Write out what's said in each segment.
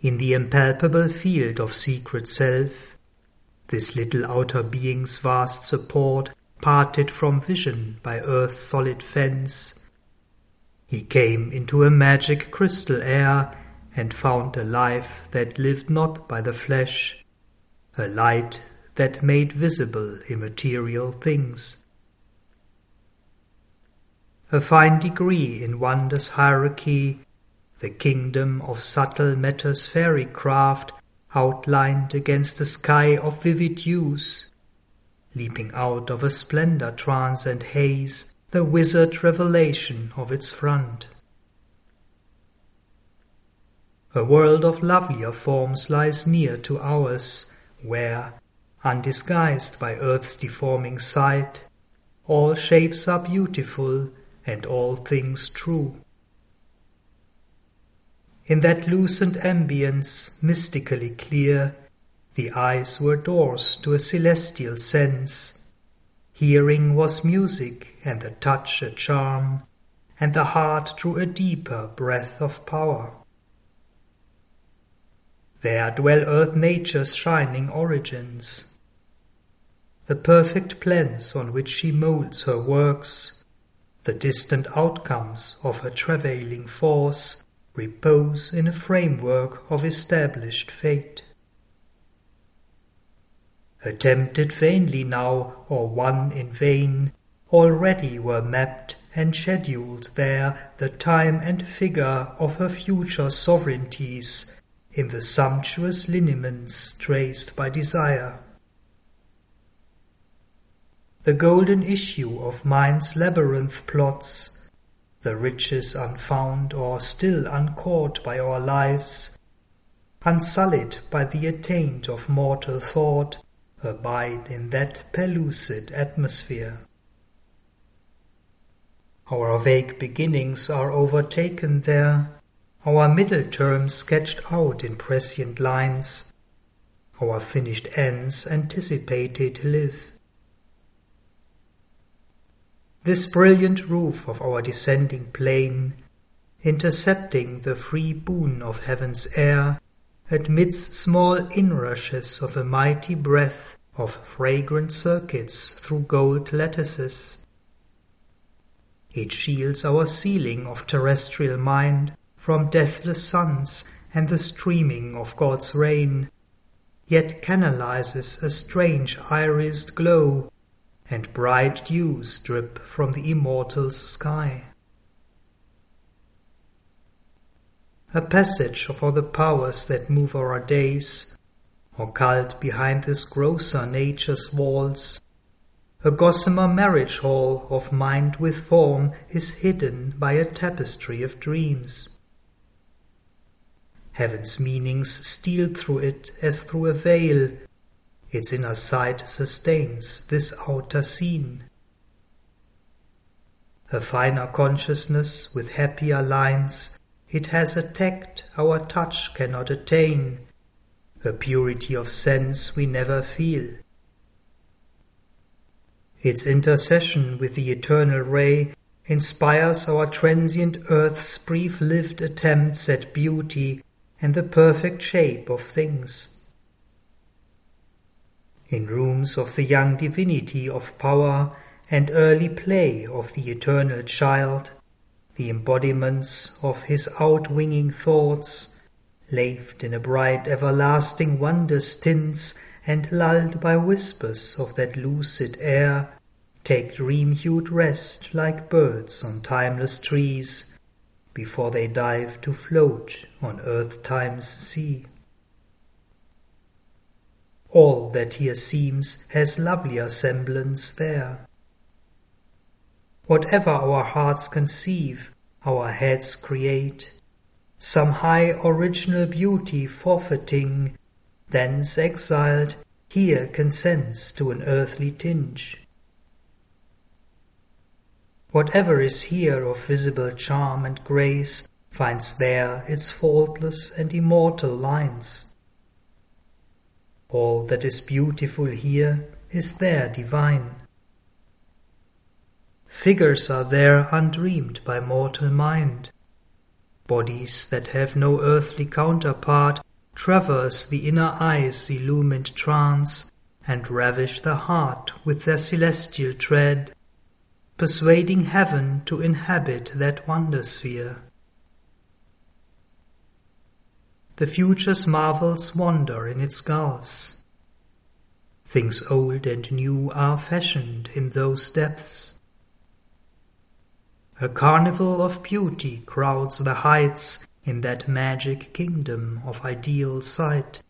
In the impalpable field of secret self, this little outer being's vast support parted from vision by earth's solid fence, he came into a magic crystal air and found a life that lived not by the flesh, a light that made visible immaterial things. A fine degree in wonders hierarchy, the kingdom of subtle matter's fairy craft outlined against a sky of vivid hues, leaping out of a splendor trance and haze, the wizard revelation of its front. A world of lovelier forms lies near to ours, where, undisguised by earth's deforming sight, all shapes are beautiful and all things true. In that lucent ambience, mystically clear, the eyes were doors to a celestial sense. Hearing was music, and the touch a charm, and the heart drew a deeper breath of power. There dwell earth nature's shining origins, the perfect plans on which she moulds her works, the distant outcomes of her travailing force repose in a framework of established fate. Attempted vainly now, or won in vain, already were mapped and scheduled there the time and figure of her future sovereignties in the sumptuous lineaments traced by desire. The golden issue of mind's labyrinth plots the riches unfound or still uncaught by our lives, unsullied by the attaint of mortal thought, abide in that pellucid atmosphere. Our vague beginnings are overtaken there, our middle terms sketched out in prescient lines, our finished ends anticipated live. This brilliant roof of our descending plane, intercepting the free boon of heaven's air, admits small inrushes of a mighty breath of fragrant circuits through gold lattices. It shields our ceiling of terrestrial mind from deathless suns and the streaming of God's rain, yet canalizes a strange irised glow and bright dews drip from the immortal's sky. A passage of all the powers that move our days, occult behind this grosser nature's walls, a gossamer marriage hall of mind with form is hidden by a tapestry of dreams. Heaven's meanings steal through it as through a veil, its inner sight sustains this outer scene. A finer consciousness with happier lines, it has a tact our touch cannot attain, a purity of sense we never feel. Its intercession with the eternal ray inspires our transient earth's brief lived attempts at beauty and the perfect shape of things in rooms of the young divinity of power and early play of the eternal child, the embodiments of his outwinging thoughts, laved in a bright everlasting wonders tints and lulled by whispers of that lucid air, take dream-hued rest like birds on timeless trees, before they dive to float on earth-time's sea. All that here seems has lovelier semblance there. Whatever our hearts conceive, our heads create, some high original beauty forfeiting, thence exiled, here consents to an earthly tinge. Whatever is here of visible charm and grace finds there its faultless and immortal lines. All that is beautiful here is there divine. Figures are there undreamed by mortal mind. Bodies that have no earthly counterpart traverse the inner eye's illumined trance, and ravish the heart with their celestial tread, persuading heaven to inhabit that wonder sphere. The future's marvels wander in its gulfs. Things old and new are fashioned in those depths. A carnival of beauty crowds the heights in that magic kingdom of ideal sight.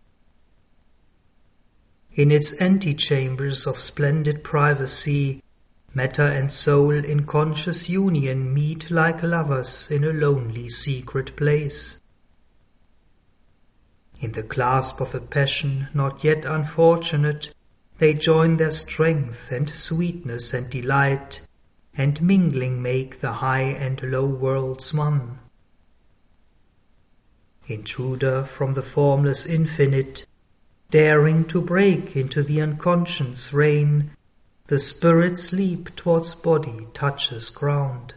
In its antechambers of splendid privacy, matter and soul in conscious union meet like lovers in a lonely secret place. In the clasp of a passion not yet unfortunate, they join their strength and sweetness and delight, and mingling make the high and low worlds one. Intruder from the formless infinite, daring to break into the unconscious reign, the spirit's leap towards body touches ground.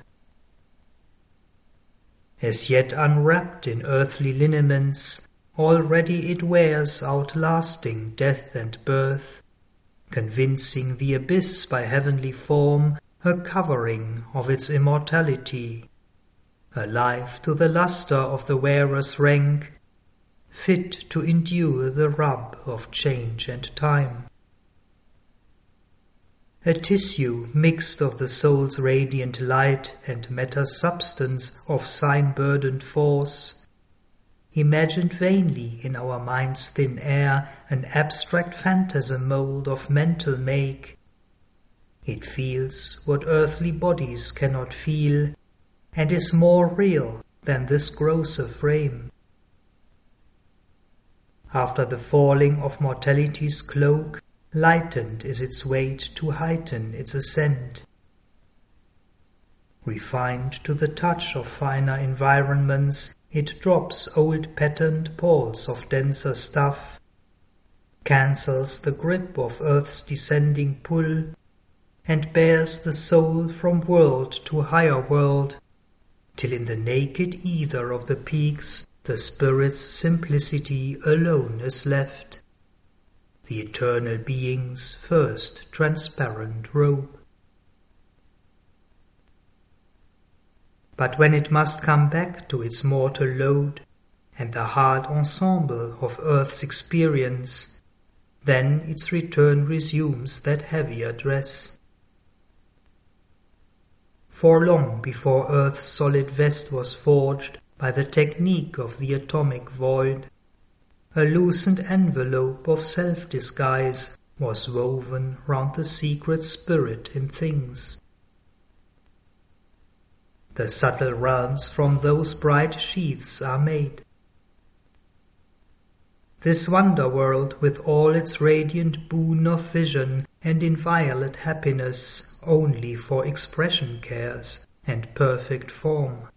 As yet unwrapped in earthly lineaments, already it wears outlasting death and birth, convincing the abyss by heavenly form a covering of its immortality, alive to the lustre of the wearer's rank, fit to endure the rub of change and time. A tissue mixed of the soul's radiant light and matter's substance of sign burdened force, imagined vainly in our mind's thin air an abstract phantasm mold of mental make. It feels what earthly bodies cannot feel, and is more real than this grosser frame. After the falling of mortality's cloak, lightened is its weight to heighten its ascent. Refined to the touch of finer environments, it drops old patterned palls of denser stuff, cancels the grip of earth's descending pull, and bears the soul from world to higher world, till in the naked ether of the peaks the Spirit's simplicity alone is left, the eternal being's first transparent robe. But when it must come back to its mortal load and the hard ensemble of earth's experience, then its return resumes that heavier dress. For long before earth's solid vest was forged, by the technique of the atomic void. A loosened envelope of self disguise was woven round the secret spirit in things. The subtle realms from those bright sheaths are made. This wonder world, with all its radiant boon of vision and inviolate happiness, only for expression cares and perfect form.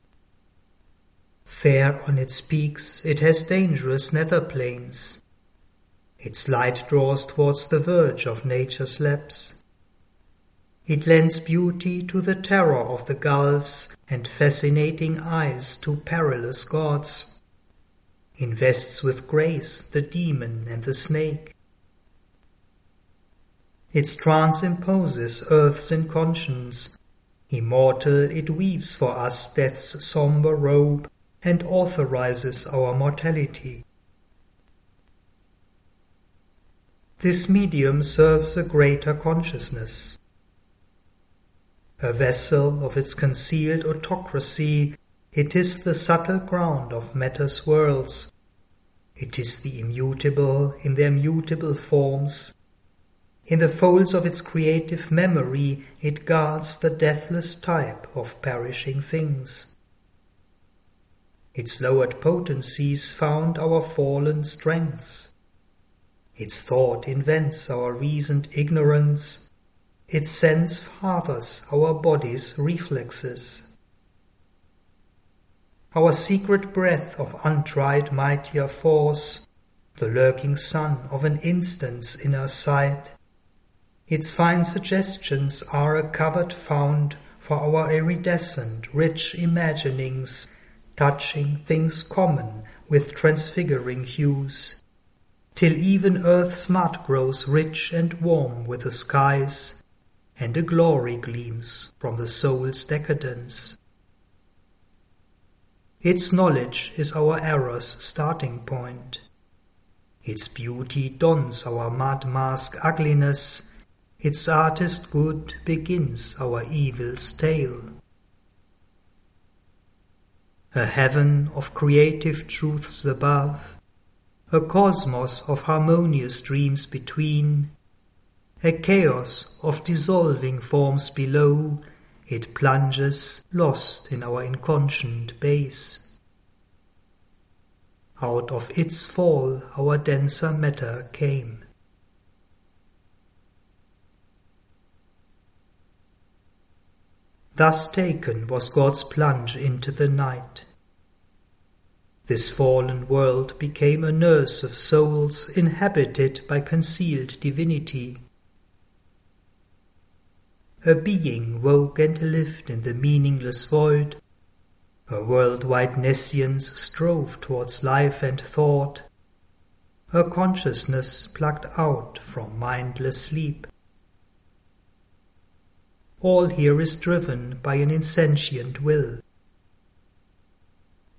Fair on its peaks, it has dangerous nether plains. Its light draws towards the verge of nature's lapse. It lends beauty to the terror of the gulfs and fascinating eyes to perilous gods. Invests with grace the demon and the snake. Its trance imposes earth's inconscience. Immortal it weaves for us death's sombre robe and authorizes our mortality. This medium serves a greater consciousness. A vessel of its concealed autocracy, it is the subtle ground of matter's worlds. It is the immutable in their mutable forms. In the folds of its creative memory, it guards the deathless type of perishing things. Its lowered potencies found our fallen strengths. Its thought invents our reasoned ignorance. Its sense fathers our body's reflexes. Our secret breath of untried mightier force, the lurking sun of an instant's inner sight, its fine suggestions are a covered fount for our iridescent, rich imaginings touching things common with transfiguring hues, till even earth's mud grows rich and warm with the skies, and a glory gleams from the soul's decadence. Its knowledge is our error's starting point. Its beauty dons our mud mask ugliness, its artist good begins our evil's tale. A heaven of creative truths above, a cosmos of harmonious dreams between, a chaos of dissolving forms below, it plunges lost in our inconscient base. Out of its fall our denser matter came. Thus taken was God's plunge into the night. This fallen world became a nurse of souls inhabited by concealed divinity. A being woke and lived in the meaningless void. A worldwide nescience strove towards life and thought. A consciousness plucked out from mindless sleep. All here is driven by an insentient will.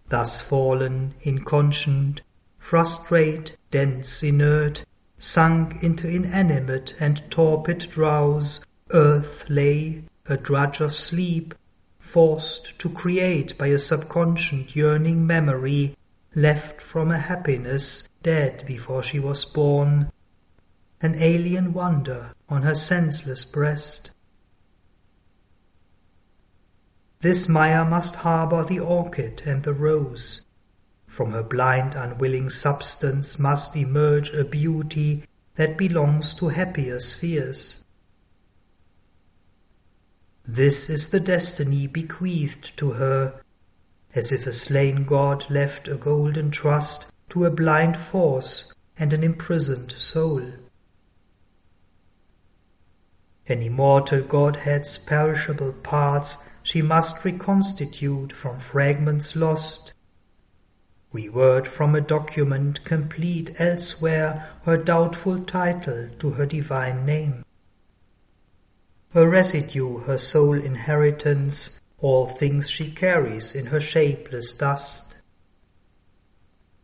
Thus fallen, inconscient, frustrate, dense, inert, sunk into inanimate and torpid drowse, Earth lay, a drudge of sleep, forced to create by a subconscient yearning memory left from a happiness dead before she was born, an alien wonder on her senseless breast. This Maya must harbor the orchid and the rose. From her blind, unwilling substance must emerge a beauty that belongs to happier spheres. This is the destiny bequeathed to her, as if a slain god left a golden trust to a blind force and an imprisoned soul. An immortal Godhead's perishable parts she must reconstitute from fragments lost, reword from a document complete elsewhere her doubtful title to her divine name her residue, her sole inheritance, all things she carries in her shapeless dust.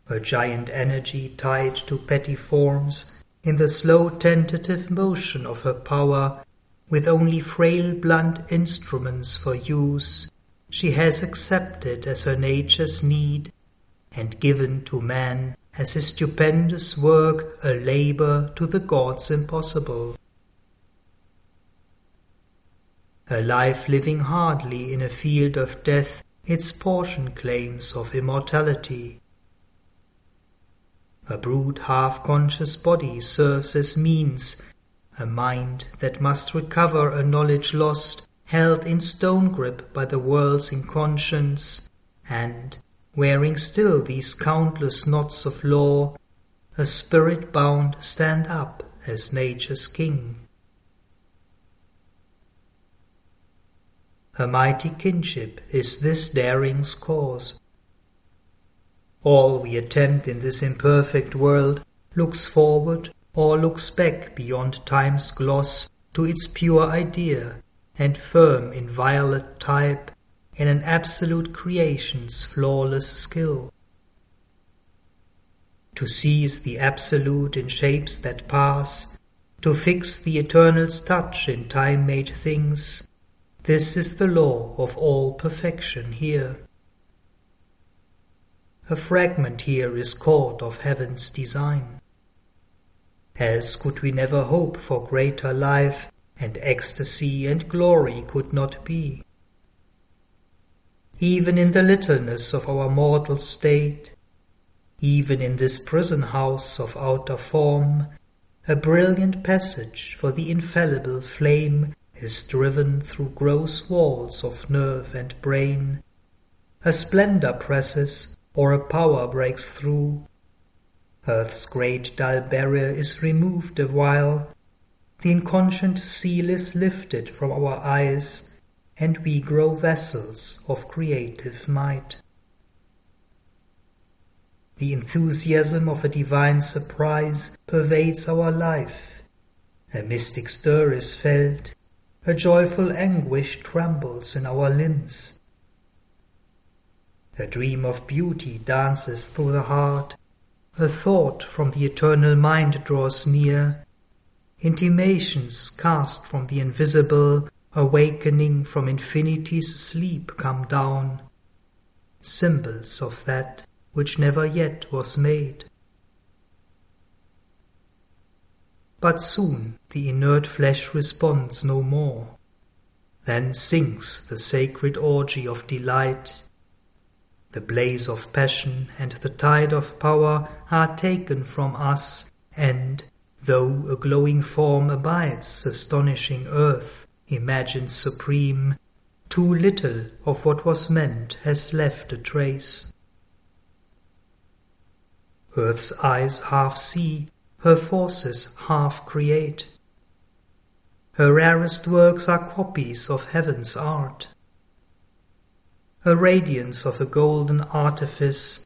Her giant energy tied to petty forms, in the slow tentative motion of her power, with only frail blunt instruments for use, she has accepted as her nature's need, and given to man as his stupendous work a labor to the gods impossible a life living hardly in a field of death its portion claims of immortality. A brute half-conscious body serves as means, a mind that must recover a knowledge lost, held in stone grip by the world's inconscience, and, wearing still these countless knots of law, a spirit bound stand up as nature's king. Her mighty kinship is this daring's cause. All we attempt in this imperfect world looks forward or looks back beyond time's gloss to its pure idea and firm inviolate type in an absolute creation's flawless skill. To seize the absolute in shapes that pass, to fix the eternal's touch in time-made things, this is the law of all perfection here. A fragment here is caught of heaven's design. Else could we never hope for greater life, and ecstasy and glory could not be. Even in the littleness of our mortal state, even in this prison house of outer form, a brilliant passage for the infallible flame is driven through gross walls of nerve and brain. A splendor presses, or a power breaks through. Earth's great dull barrier is removed awhile. The inconscient seal is lifted from our eyes, and we grow vessels of creative might. the enthusiasm of a divine surprise pervades our life. A mystic stir is felt, a joyful anguish trembles in our limbs. A dream of beauty dances through the heart, a thought from the eternal mind draws near, intimations cast from the invisible, awakening from infinity's sleep come down, symbols of that which never yet was made. But soon the inert flesh responds no more. Then sinks the sacred orgy of delight. The blaze of passion and the tide of power are taken from us, and, though a glowing form abides astonishing earth, imagined supreme, too little of what was meant has left a trace. Earth's eyes half see, her forces half create. Her rarest works are copies of heaven's art. Her radiance of a golden artifice,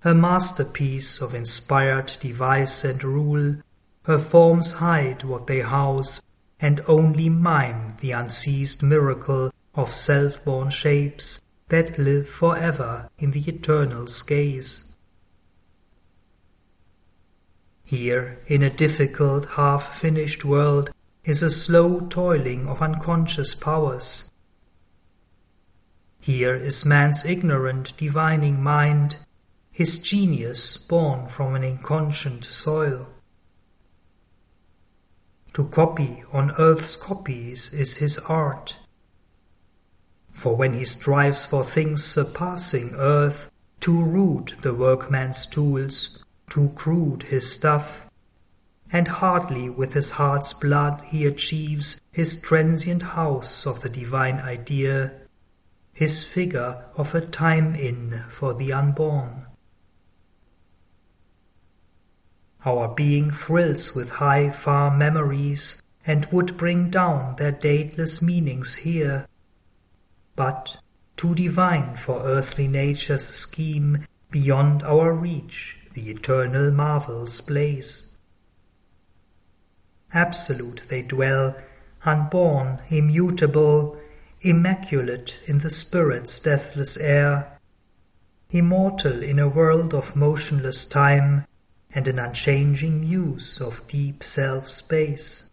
her masterpiece of inspired device and rule, her forms hide what they house, and only mime the unceased miracle of self-born shapes that live forever in the eternal's gaze. Here, in a difficult, half-finished world, is a slow toiling of unconscious powers. Here is man's ignorant, divining mind, his genius born from an inconscient soil. To copy on earth's copies is his art. For when he strives for things surpassing earth, too rude the workman's tools, too crude his stuff, and hardly with his heart's blood he achieves his transient house of the divine idea, his figure of a time inn for the unborn. Our being thrills with high, far memories and would bring down their dateless meanings here. But too divine for earthly nature's scheme beyond our reach the eternal marvels blaze. Absolute they dwell, unborn, immutable, immaculate in the Spirit's deathless air, immortal in a world of motionless time and an unchanging muse of deep self-space.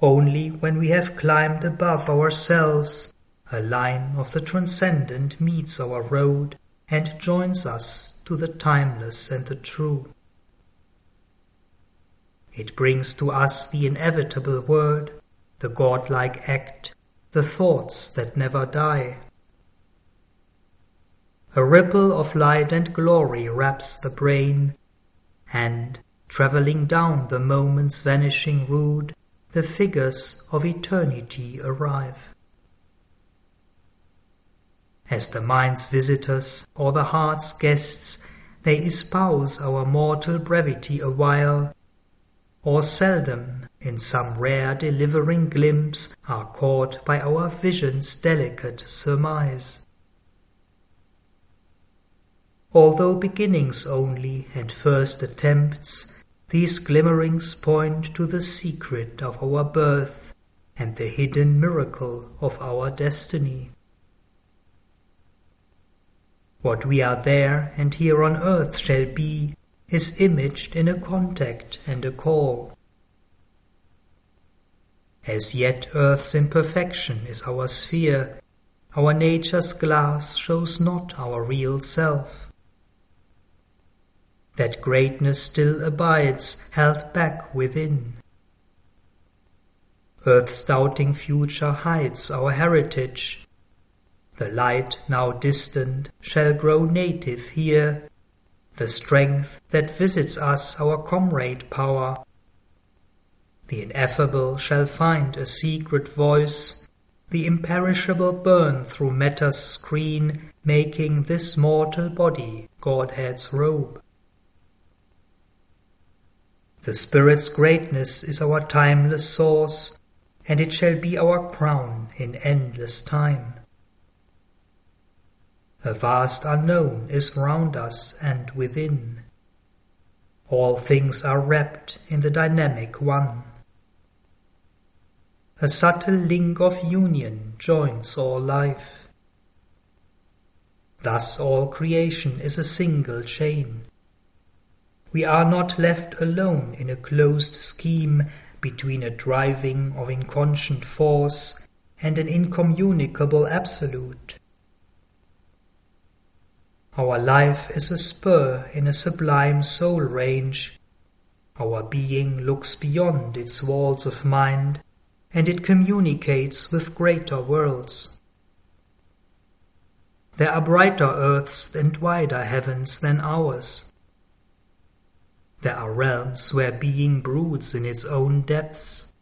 Only when we have climbed above ourselves, a line of the transcendent meets our road, and joins us to the timeless and the true. It brings to us the inevitable word, the godlike act, the thoughts that never die. A ripple of light and glory wraps the brain, and, travelling down the moment's vanishing road, the figures of eternity arrive as the mind's visitors or the heart's guests, they espouse our mortal brevity awhile, or seldom, in some rare delivering glimpse, are caught by our vision's delicate surmise. Although beginnings only and first attempts, these glimmerings point to the secret of our birth and the hidden miracle of our destiny. What we are there and here on earth shall be is imaged in a contact and a call. As yet earth's imperfection is our sphere, our nature's glass shows not our real self. That greatness still abides held back within. Earth's doubting future hides our heritage, the light now distant shall grow native here, the strength that visits us our comrade power. The ineffable shall find a secret voice, the imperishable burn through matter's screen, making this mortal body Godhead's robe. The Spirit's greatness is our timeless source, and it shall be our crown in endless time. A vast unknown is round us and within. All things are wrapped in the dynamic One. A subtle link of union joins all life. Thus all creation is a single chain. We are not left alone in a closed scheme between a driving of inconscient force and an incommunicable absolute. Our life is a spur in a sublime soul range. Our being looks beyond its walls of mind and it communicates with greater worlds. There are brighter earths and wider heavens than ours. There are realms where being broods in its own depths.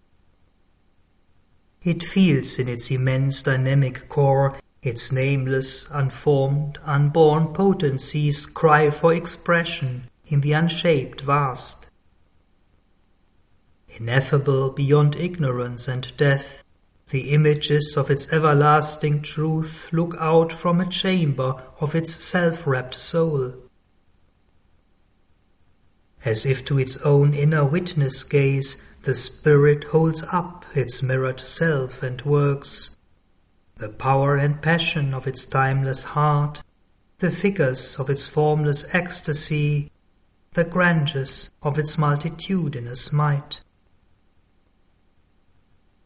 It feels in its immense dynamic core its nameless, unformed, unborn potencies cry for expression in the unshaped vast. Ineffable beyond ignorance and death, the images of its everlasting truth look out from a chamber of its self-wrapped soul. As if to its own inner witness gaze, the spirit holds up its mirrored self and works. The power and passion of its timeless heart, the figures of its formless ecstasy, the grandeurs of its multitudinous might.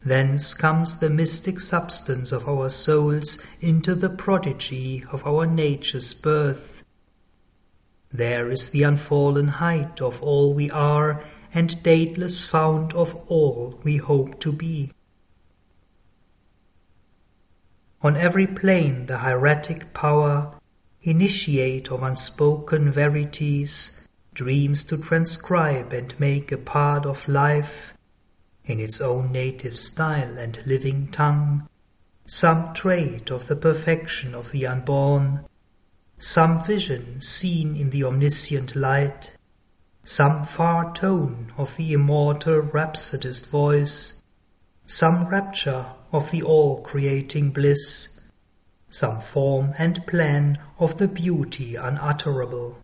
Thence comes the mystic substance of our souls into the prodigy of our nature's birth. There is the unfallen height of all we are, and dateless fount of all we hope to be. On every plane the hieratic power, initiate of unspoken verities, dreams to transcribe and make a part of life, in its own native style and living tongue, some trait of the perfection of the unborn, some vision seen in the omniscient light, some far tone of the immortal rhapsodist voice, some rapture of the all-creating bliss, some form and plan of the beauty unutterable.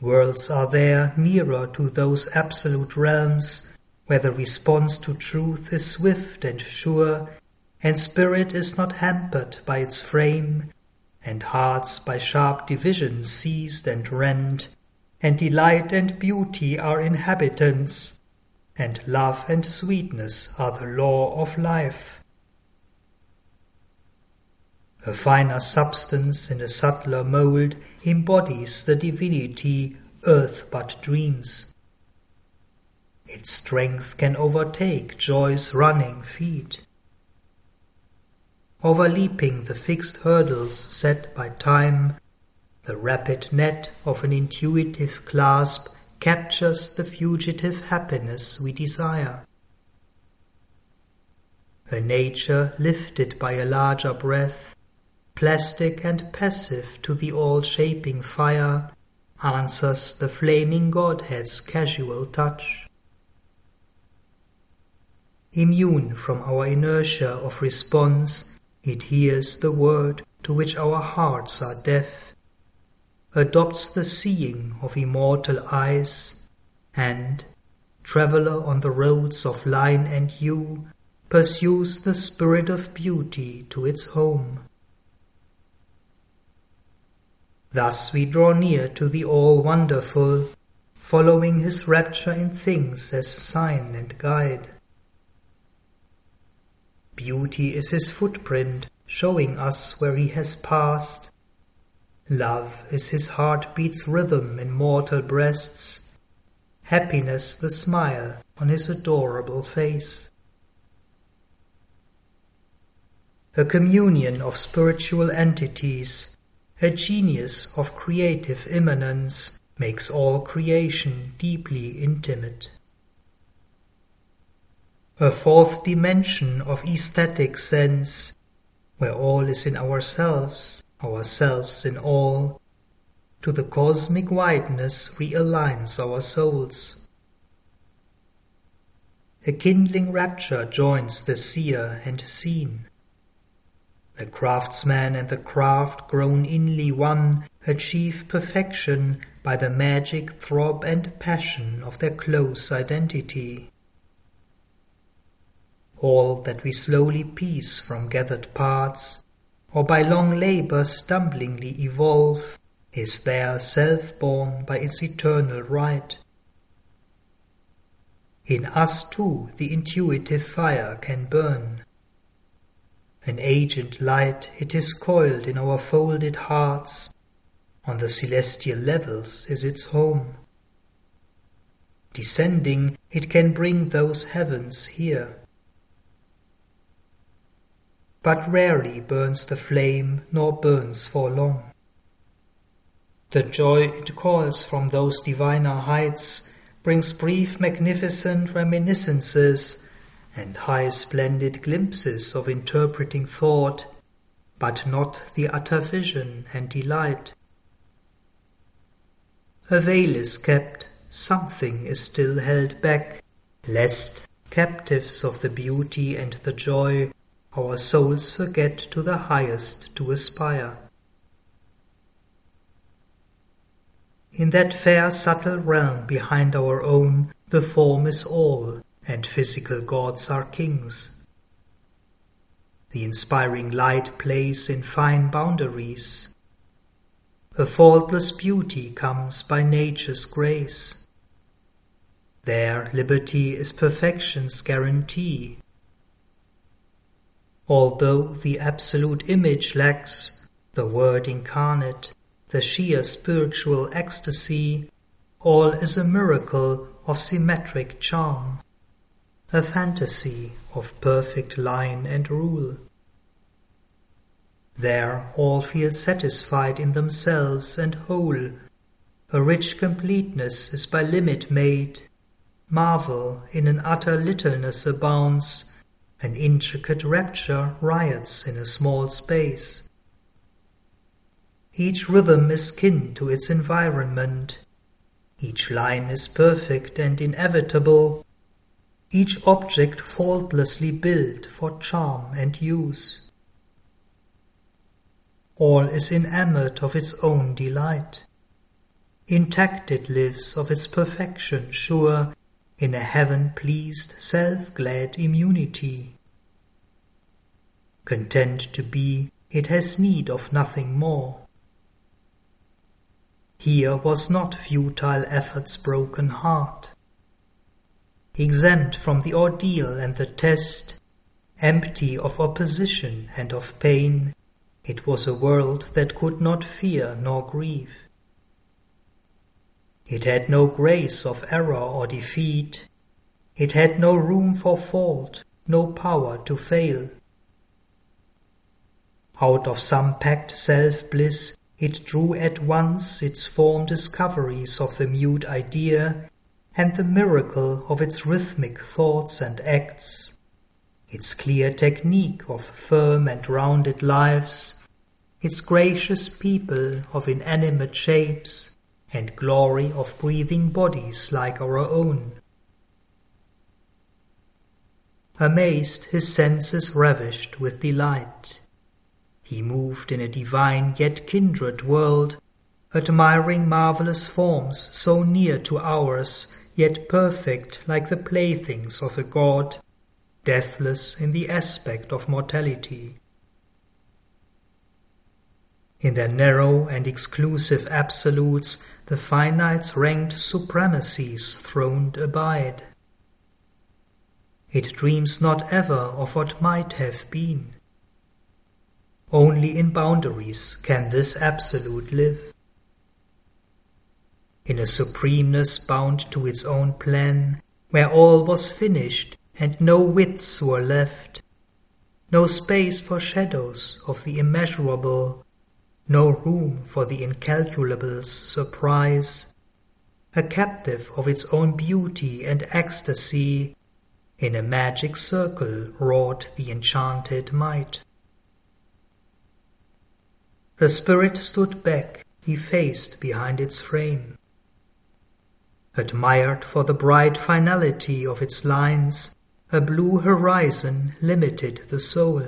Worlds are there nearer to those absolute realms where the response to truth is swift and sure, and spirit is not hampered by its frame, and hearts by sharp division seized and rent, and delight and beauty are inhabitants, and love and sweetness are the law of life. A finer substance in a subtler mould embodies the divinity earth but dreams. Its strength can overtake joy's running feet. Overleaping the fixed hurdles set by time, the rapid net of an intuitive clasp captures the fugitive happiness we desire. Her nature lifted by a larger breath, plastic and passive to the all-shaping fire, answers the flaming Godhead's casual touch. Immune from our inertia of response, it hears the word to which our hearts are deaf, adopts the seeing of immortal eyes, and, traveller on the roads of line and hue, pursues the spirit of beauty to its home. Thus we draw near to the All-Wonderful, following his rapture in things as sign and guide. Beauty is his footprint, showing us where he has passed. Love is his heartbeat's rhythm in mortal breasts, happiness the smile on his adorable face. A communion of spiritual entities a genius of creative immanence makes all creation deeply intimate. A fourth dimension of aesthetic sense, where all is in ourselves, ourselves in all, to the cosmic wideness realigns our souls. A kindling rapture joins the seer and seen. The craftsman and the craft grown inly one achieve perfection by the magic throb and passion of their close identity. All that we slowly piece from gathered parts, or by long labor stumblingly evolve, is there self-born by its eternal right. In us too the intuitive fire can burn. An agent light it is coiled in our folded hearts, on the celestial levels is its home. Descending, it can bring those heavens here. But rarely burns the flame, nor burns for long. The joy it calls from those diviner heights brings brief magnificent reminiscences and high splendid glimpses of interpreting thought, but not the utter vision and delight. A veil is kept, something is still held back, lest, captives of the beauty and the joy, our souls forget to the highest to aspire. In that fair subtle realm behind our own, the form is all, and physical gods are kings. The inspiring light plays in fine boundaries, a faultless beauty comes by nature's grace. There liberty is perfection's guarantee. Although the absolute image lacks, the Word incarnate, the sheer spiritual ecstasy, all is a miracle of symmetric charm, a fantasy of perfect line and rule. There all feel satisfied in themselves and whole. A rich completeness is by limit made. Marvel in an utter littleness abounds. An intricate rapture riots in a small space. Each rhythm is kin to its environment. Each line is perfect and inevitable. Each object faultlessly built for charm and use. All is enamoured of its own delight. Intact it lives of its perfection sure, in a heaven-pleased, self-glad immunity. Content to be, it has need of nothing more. Here was not futile effort's broken heart. Exempt from the ordeal and the test, empty of opposition and of pain, it was a world that could not fear nor grieve. It had no grace of error or defeat. It had no room for fault, no power to fail. Out of some packed self-bliss it drew at once its form discoveries of the mute idea and the miracle of its rhythmic thoughts and acts its clear technique of firm and rounded lives, its gracious people of inanimate shapes, and glory of breathing bodies like our own. Amazed, his senses ravished with delight. He moved in a divine yet kindred world, admiring marvelous forms so near to ours, yet perfect like the playthings of a god deathless in the aspect of mortality. In their narrow and exclusive absolutes, the finite's ranked supremacies throned abide. It dreams not ever of what might have been. Only in boundaries can this absolute live. In a supremeness bound to its own plan, where all was finished and no widths were left, no space for shadows of the immeasurable, no room for the incalculable's surprise, a captive of its own beauty and ecstasy, in a magic circle wrought the enchanted might. The spirit stood back, effaced behind its frame, admired for the bright finality of its lines, a blue horizon limited the soul.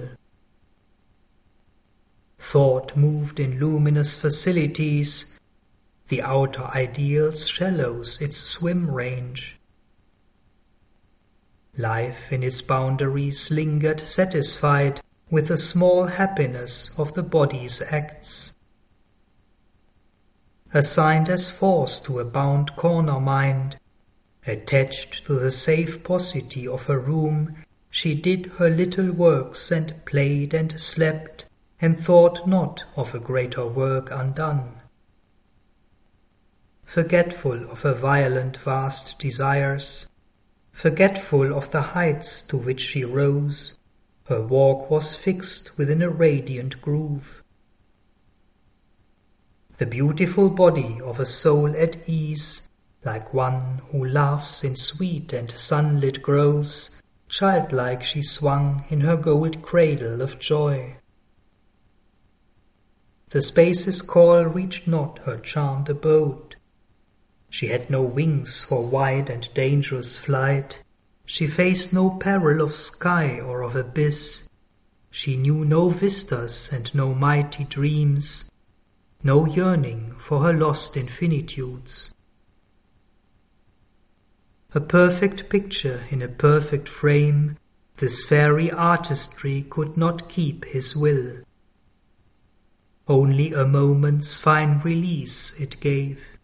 Thought moved in luminous facilities, the outer ideals shallows its swim range. Life in its boundaries lingered satisfied with the small happiness of the body's acts. Assigned as force to a bound corner mind, attached to the safe paucity of her room, she did her little works and played and slept, and thought not of a greater work undone. Forgetful of her violent vast desires, Forgetful of the heights to which she rose, her walk was fixed within a radiant groove. The beautiful body of a soul at ease, like one who laughs in sweet and sunlit groves, childlike she swung in her gold cradle of joy. The space's call reached not her charmed abode, she had no wings for wide and dangerous flight. She faced no peril of sky or of abyss. She knew no vistas and no mighty dreams, no yearning for her lost infinitudes. A perfect picture in a perfect frame, this fairy artistry could not keep his will. Only a moment's fine release it gave.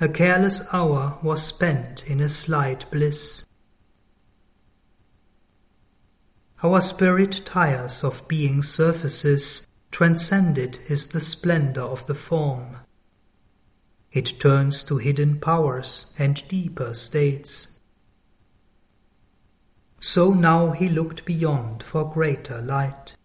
A careless hour was spent in a slight bliss. Our spirit tires of being surfaces, transcended is the splendor of the form. It turns to hidden powers and deeper states. So now he looked beyond for greater light.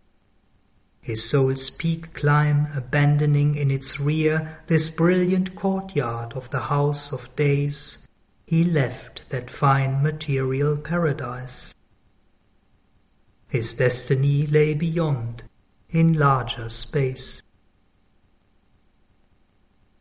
His soul's peak climb abandoning in its rear This brilliant courtyard of the house of days, He left that fine material paradise. His destiny lay beyond, in larger space.